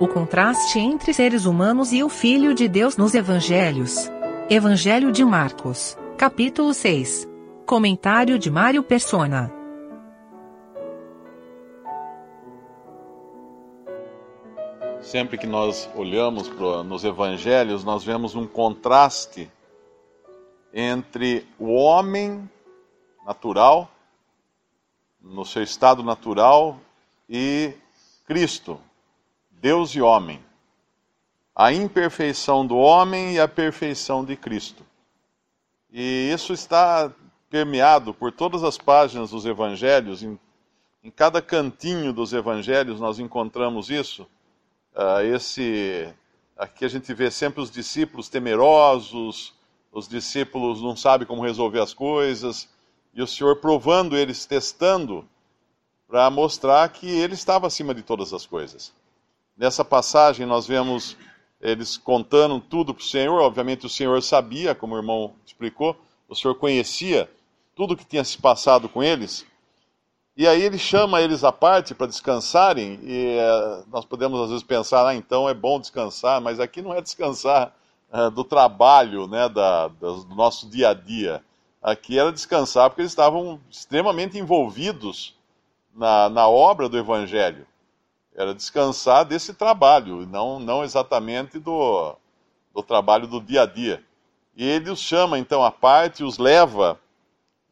O contraste entre seres humanos e o Filho de Deus nos Evangelhos. Evangelho de Marcos, capítulo 6. Comentário de Mário Persona. Sempre que nós olhamos pro, nos evangelhos, nós vemos um contraste entre o homem natural, no seu estado natural, e Cristo, Deus e homem. A imperfeição do homem e a perfeição de Cristo. E isso está permeado por todas as páginas dos evangelhos, em, em cada cantinho dos evangelhos nós encontramos isso. Uh, esse aqui a gente vê sempre os discípulos temerosos, os discípulos não sabem como resolver as coisas, e o Senhor provando eles, testando, para mostrar que ele estava acima de todas as coisas. Nessa passagem nós vemos eles contando tudo para o Senhor, obviamente o Senhor sabia, como o irmão explicou, o Senhor conhecia tudo o que tinha se passado com eles, e aí ele chama eles à parte para descansarem, e uh, nós podemos às vezes pensar, ah, então é bom descansar, mas aqui não é descansar uh, do trabalho, né, da, do nosso dia a dia. Aqui era descansar porque eles estavam extremamente envolvidos na, na obra do Evangelho. Era descansar desse trabalho, não, não exatamente do, do trabalho do dia a dia. E ele os chama então à parte, os leva,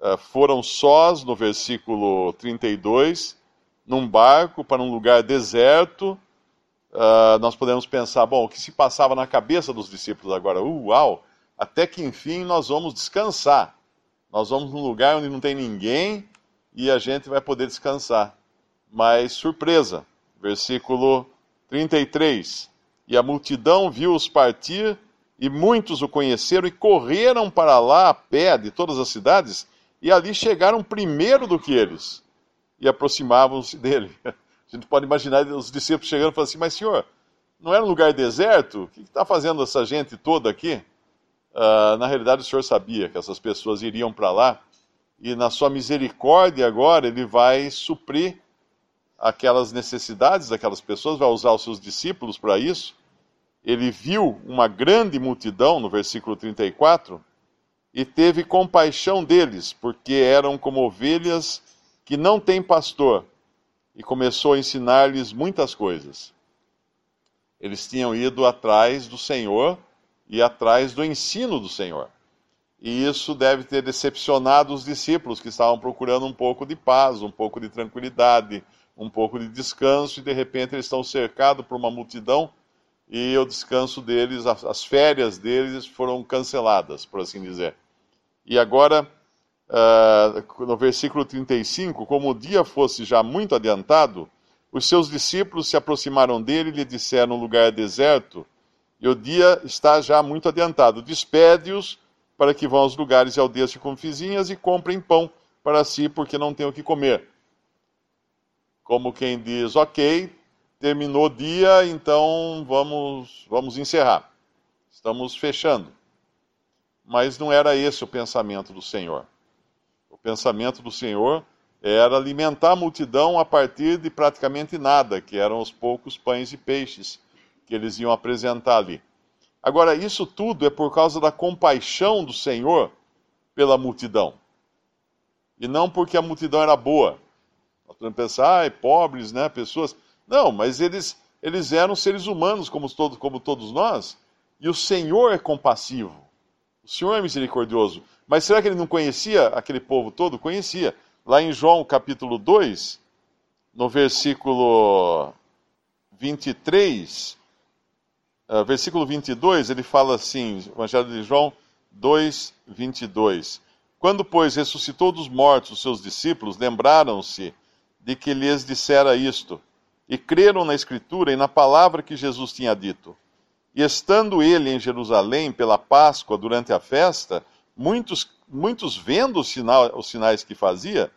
uh, foram sós, no versículo 32, num barco para um lugar deserto, uh, nós podemos pensar, bom, o que se passava na cabeça dos discípulos agora? Uh, uau! Até que enfim nós vamos descansar. Nós vamos num lugar onde não tem ninguém e a gente vai poder descansar. Mas surpresa, versículo 33. E a multidão viu-os partir, e muitos o conheceram e correram para lá a pé de todas as cidades, e ali chegaram primeiro do que eles, e aproximavam-se dele. A gente pode imaginar os discípulos chegando e falando assim: Mas senhor, não era um lugar deserto? O que está fazendo essa gente toda aqui? Uh, na realidade, o senhor sabia que essas pessoas iriam para lá, e na sua misericórdia agora, ele vai suprir aquelas necessidades daquelas pessoas, vai usar os seus discípulos para isso. Ele viu uma grande multidão, no versículo 34, e teve compaixão deles, porque eram como ovelhas que não têm pastor e começou a ensinar-lhes muitas coisas. Eles tinham ido atrás do Senhor e atrás do ensino do Senhor. E isso deve ter decepcionado os discípulos que estavam procurando um pouco de paz, um pouco de tranquilidade, um pouco de descanso, e de repente eles estão cercados por uma multidão e o descanso deles, as férias deles foram canceladas, por assim dizer. E agora uh, no versículo 35, como o dia fosse já muito adiantado, os seus discípulos se aproximaram dele e lhe disseram: lugar deserto, e o dia está já muito adiantado. Despede-os para que vão aos lugares e aldeias circunvizinhas e comprem pão para si, porque não têm o que comer. Como quem diz: ok, terminou o dia, então vamos, vamos encerrar. Estamos fechando. Mas não era esse o pensamento do Senhor pensamento do Senhor era alimentar a multidão a partir de praticamente nada, que eram os poucos pães e peixes que eles iam apresentar ali. Agora, isso tudo é por causa da compaixão do Senhor pela multidão. E não porque a multidão era boa. Podemos pensar, ah, pobres, né, pessoas. Não, mas eles, eles eram seres humanos como todos, como todos nós. E o Senhor é compassivo. O Senhor é misericordioso. Mas será que ele não conhecia aquele povo todo? Conhecia. Lá em João capítulo 2, no versículo 23, uh, versículo 22, ele fala assim, Evangelho de João 2, 22. Quando, pois, ressuscitou dos mortos os seus discípulos, lembraram-se de que lhes dissera isto, e creram na Escritura e na palavra que Jesus tinha dito. E estando ele em Jerusalém pela Páscoa durante a festa, muitos, muitos vendo os, sinal, os sinais que fazia,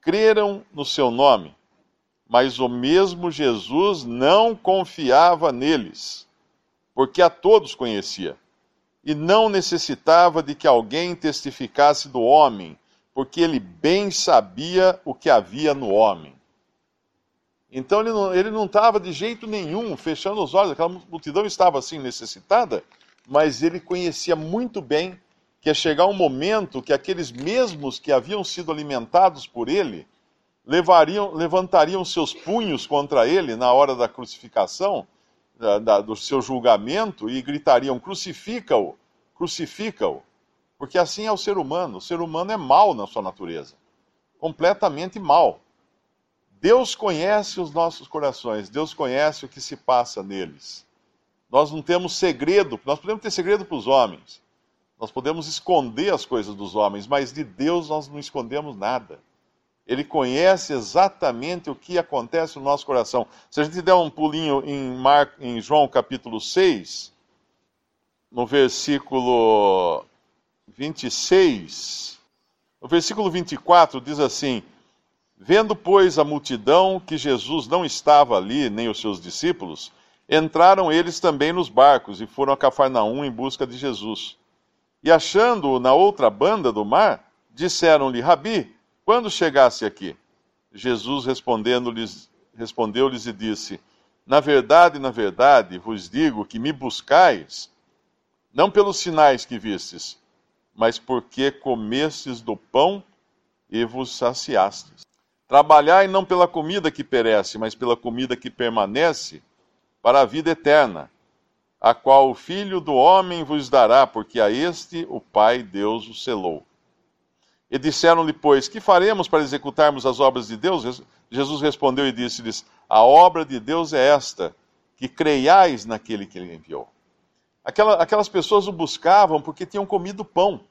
creram no seu nome. Mas o mesmo Jesus não confiava neles, porque a todos conhecia, e não necessitava de que alguém testificasse do homem, porque ele bem sabia o que havia no homem. Então ele não estava de jeito nenhum fechando os olhos, aquela multidão estava assim necessitada, mas ele conhecia muito bem que ia chegar um momento que aqueles mesmos que haviam sido alimentados por ele levariam, levantariam seus punhos contra ele na hora da crucificação, da, da, do seu julgamento, e gritariam: crucifica-o, crucifica-o. Porque assim é o ser humano. O ser humano é mau na sua natureza completamente mal. Deus conhece os nossos corações, Deus conhece o que se passa neles. Nós não temos segredo, nós podemos ter segredo para os homens, nós podemos esconder as coisas dos homens, mas de Deus nós não escondemos nada. Ele conhece exatamente o que acontece no nosso coração. Se a gente der um pulinho em, Mar... em João capítulo 6, no versículo 26, no versículo 24 diz assim: Vendo, pois, a multidão que Jesus não estava ali, nem os seus discípulos, entraram eles também nos barcos e foram a Cafarnaum em busca de Jesus. E achando-o na outra banda do mar, disseram-lhe: Rabi, quando chegasse aqui? Jesus respondendo-lhes, respondeu-lhes e disse: Na verdade, na verdade, vos digo que me buscais, não pelos sinais que vistes, mas porque comestes do pão e vos saciastes. Trabalhai não pela comida que perece, mas pela comida que permanece para a vida eterna, a qual o Filho do Homem vos dará, porque a este o Pai Deus o selou. E disseram-lhe, pois, que faremos para executarmos as obras de Deus? Jesus respondeu e disse-lhes: A obra de Deus é esta, que creiais naquele que ele enviou. Aquela, aquelas pessoas o buscavam porque tinham comido pão,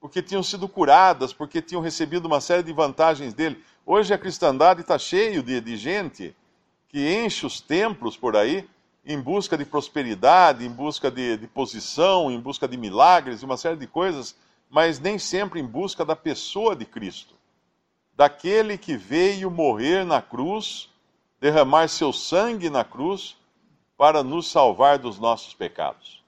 porque tinham sido curadas, porque tinham recebido uma série de vantagens dele. Hoje a cristandade está cheio de, de gente que enche os templos por aí em busca de prosperidade, em busca de, de posição, em busca de milagres, uma série de coisas, mas nem sempre em busca da pessoa de Cristo, daquele que veio morrer na cruz, derramar seu sangue na cruz para nos salvar dos nossos pecados.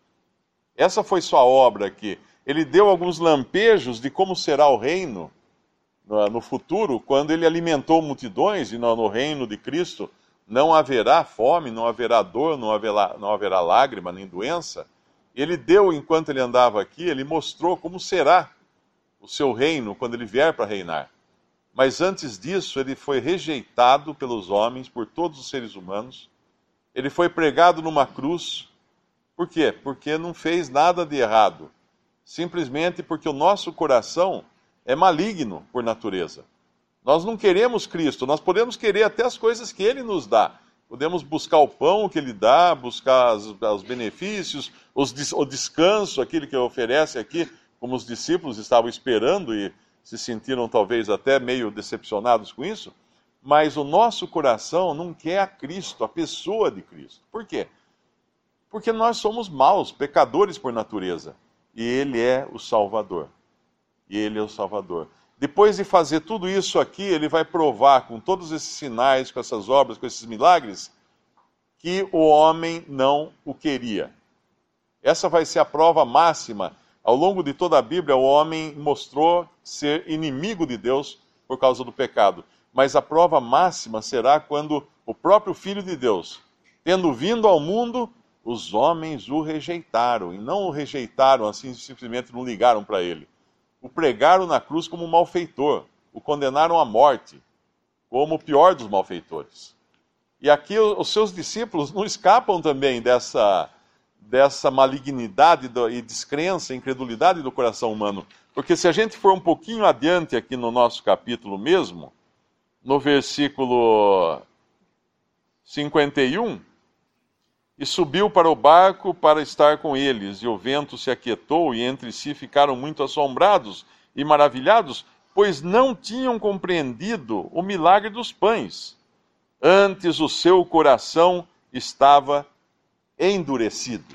Essa foi sua obra aqui. Ele deu alguns lampejos de como será o reino no futuro, quando ele alimentou multidões, e no reino de Cristo não haverá fome, não haverá dor, não haverá, não haverá lágrima nem doença. Ele deu, enquanto ele andava aqui, ele mostrou como será o seu reino quando ele vier para reinar. Mas antes disso, ele foi rejeitado pelos homens, por todos os seres humanos. Ele foi pregado numa cruz por quê? Porque não fez nada de errado. Simplesmente porque o nosso coração é maligno por natureza. Nós não queremos Cristo, nós podemos querer até as coisas que Ele nos dá. Podemos buscar o pão que Ele dá, buscar os, os benefícios, os, o descanso, aquilo que Ele oferece aqui, como os discípulos estavam esperando e se sentiram talvez até meio decepcionados com isso. Mas o nosso coração não quer a Cristo, a pessoa de Cristo. Por quê? Porque nós somos maus, pecadores por natureza. E Ele é o Salvador. E Ele é o Salvador. Depois de fazer tudo isso aqui, Ele vai provar com todos esses sinais, com essas obras, com esses milagres, que o homem não o queria. Essa vai ser a prova máxima. Ao longo de toda a Bíblia, o homem mostrou ser inimigo de Deus por causa do pecado. Mas a prova máxima será quando o próprio Filho de Deus, tendo vindo ao mundo, os homens o rejeitaram, e não o rejeitaram assim, simplesmente não ligaram para ele. O pregaram na cruz como um malfeitor, o condenaram à morte, como o pior dos malfeitores. E aqui os seus discípulos não escapam também dessa, dessa malignidade e descrença, incredulidade do coração humano. Porque se a gente for um pouquinho adiante aqui no nosso capítulo mesmo, no versículo 51, e subiu para o barco para estar com eles. E o vento se aquietou, e entre si ficaram muito assombrados e maravilhados, pois não tinham compreendido o milagre dos pães. Antes o seu coração estava endurecido.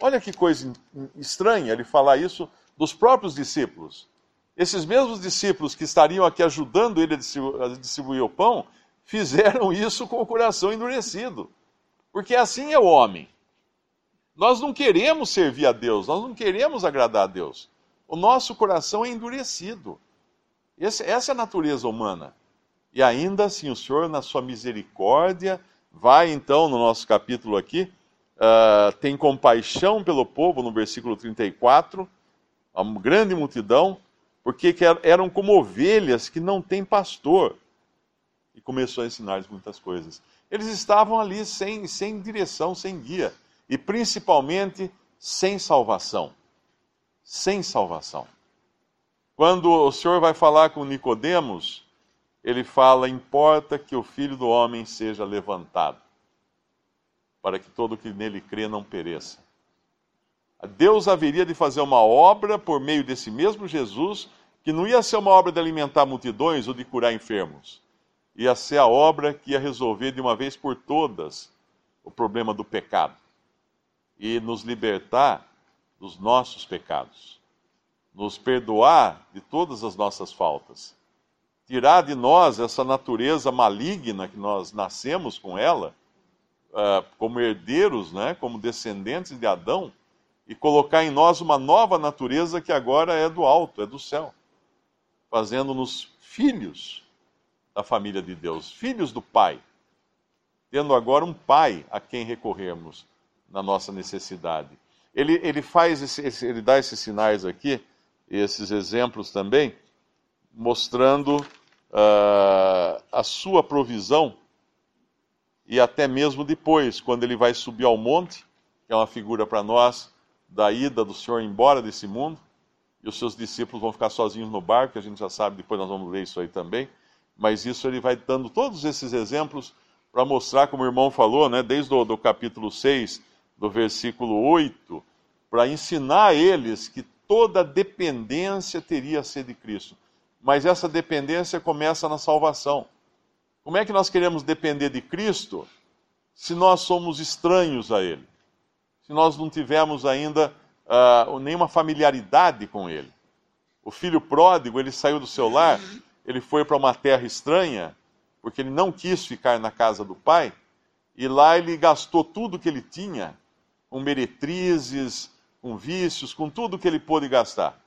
Olha que coisa estranha ele falar isso dos próprios discípulos. Esses mesmos discípulos que estariam aqui ajudando ele a distribuir o pão, fizeram isso com o coração endurecido. Porque assim é o homem. Nós não queremos servir a Deus, nós não queremos agradar a Deus. O nosso coração é endurecido. Esse, essa é a natureza humana. E ainda assim, o Senhor, na sua misericórdia, vai então no nosso capítulo aqui, uh, tem compaixão pelo povo, no versículo 34, a grande multidão, porque eram como ovelhas que não têm pastor. E começou a ensinar-lhes muitas coisas. Eles estavam ali sem, sem direção, sem guia, e principalmente sem salvação. Sem salvação. Quando o Senhor vai falar com Nicodemos, ele fala: importa que o filho do homem seja levantado, para que todo que nele crê não pereça. Deus haveria de fazer uma obra por meio desse mesmo Jesus, que não ia ser uma obra de alimentar multidões ou de curar enfermos. Ia ser a obra que ia resolver de uma vez por todas o problema do pecado e nos libertar dos nossos pecados, nos perdoar de todas as nossas faltas tirar de nós essa natureza maligna que nós nascemos com ela, uh, como herdeiros, né, como descendentes de Adão, e colocar em nós uma nova natureza que agora é do alto, é do céu, fazendo-nos filhos da família de Deus, filhos do Pai, tendo agora um Pai a quem recorrermos na nossa necessidade. Ele, ele faz esse, ele dá esses sinais aqui, esses exemplos também, mostrando uh, a sua provisão e até mesmo depois, quando ele vai subir ao monte, que é uma figura para nós da ida do Senhor embora desse mundo, e os seus discípulos vão ficar sozinhos no barco, que a gente já sabe, depois nós vamos ler isso aí também, mas isso ele vai dando todos esses exemplos para mostrar, como o irmão falou, né, desde o do capítulo 6, do versículo 8, para ensinar a eles que toda dependência teria a ser de Cristo mas essa dependência começa na salvação. Como é que nós queremos depender de Cristo se nós somos estranhos a Ele? Se nós não tivermos ainda uh, nenhuma familiaridade com Ele? O filho pródigo, ele saiu do seu lar, ele foi para uma terra estranha, porque ele não quis ficar na casa do pai, e lá ele gastou tudo que ele tinha, com meretrizes, com vícios, com tudo que ele pôde gastar.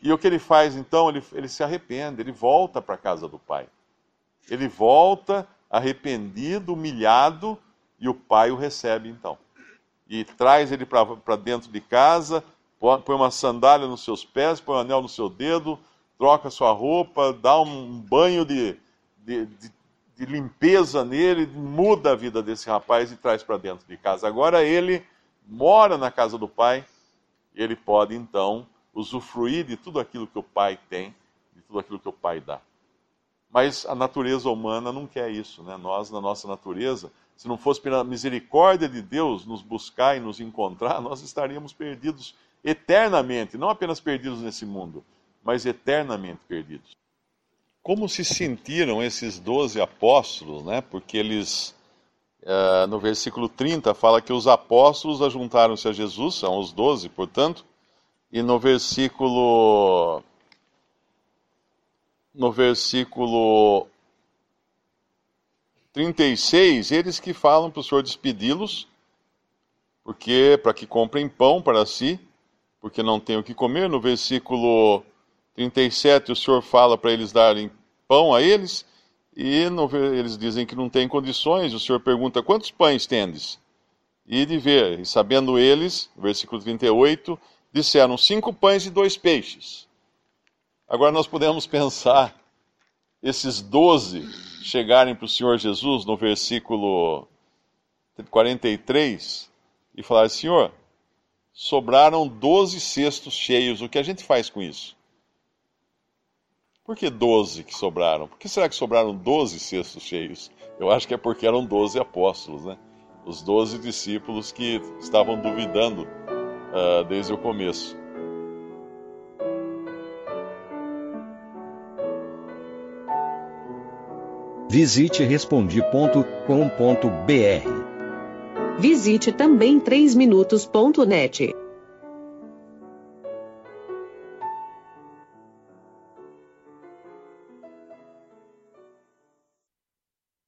E o que ele faz então? Ele, ele se arrepende, ele volta para a casa do pai. Ele volta arrependido, humilhado, e o pai o recebe então. E traz ele para dentro de casa, põe uma sandália nos seus pés, põe um anel no seu dedo, troca sua roupa, dá um banho de, de, de, de limpeza nele, muda a vida desse rapaz e traz para dentro de casa. Agora ele mora na casa do pai, ele pode então usufruir de tudo aquilo que o Pai tem, de tudo aquilo que o Pai dá. Mas a natureza humana não quer isso, né? Nós, na nossa natureza, se não fosse pela misericórdia de Deus nos buscar e nos encontrar, nós estaríamos perdidos eternamente, não apenas perdidos nesse mundo, mas eternamente perdidos. Como se sentiram esses doze apóstolos, né? Porque eles, uh, no versículo 30, fala que os apóstolos ajuntaram-se a Jesus, são os doze, portanto, e no versículo no versículo 36, eles que falam para o Senhor despedi-los, porque para que comprem pão para si, porque não têm o que comer. No versículo 37, o Senhor fala para eles darem pão a eles, e eles dizem que não têm condições. O Senhor pergunta: Quantos pães tendes? E de ver, e sabendo eles, versículo 38, disseram cinco pães e dois peixes. Agora nós podemos pensar esses doze chegarem para o Senhor Jesus no versículo 43 e falar: Senhor, sobraram doze cestos cheios, o que a gente faz com isso? Por que doze que sobraram? Por que será que sobraram doze cestos cheios? Eu acho que é porque eram doze apóstolos, né? Os doze discípulos que estavam duvidando uh, desde o começo. Visite respondi.com.br. Visite também 3minutos.net.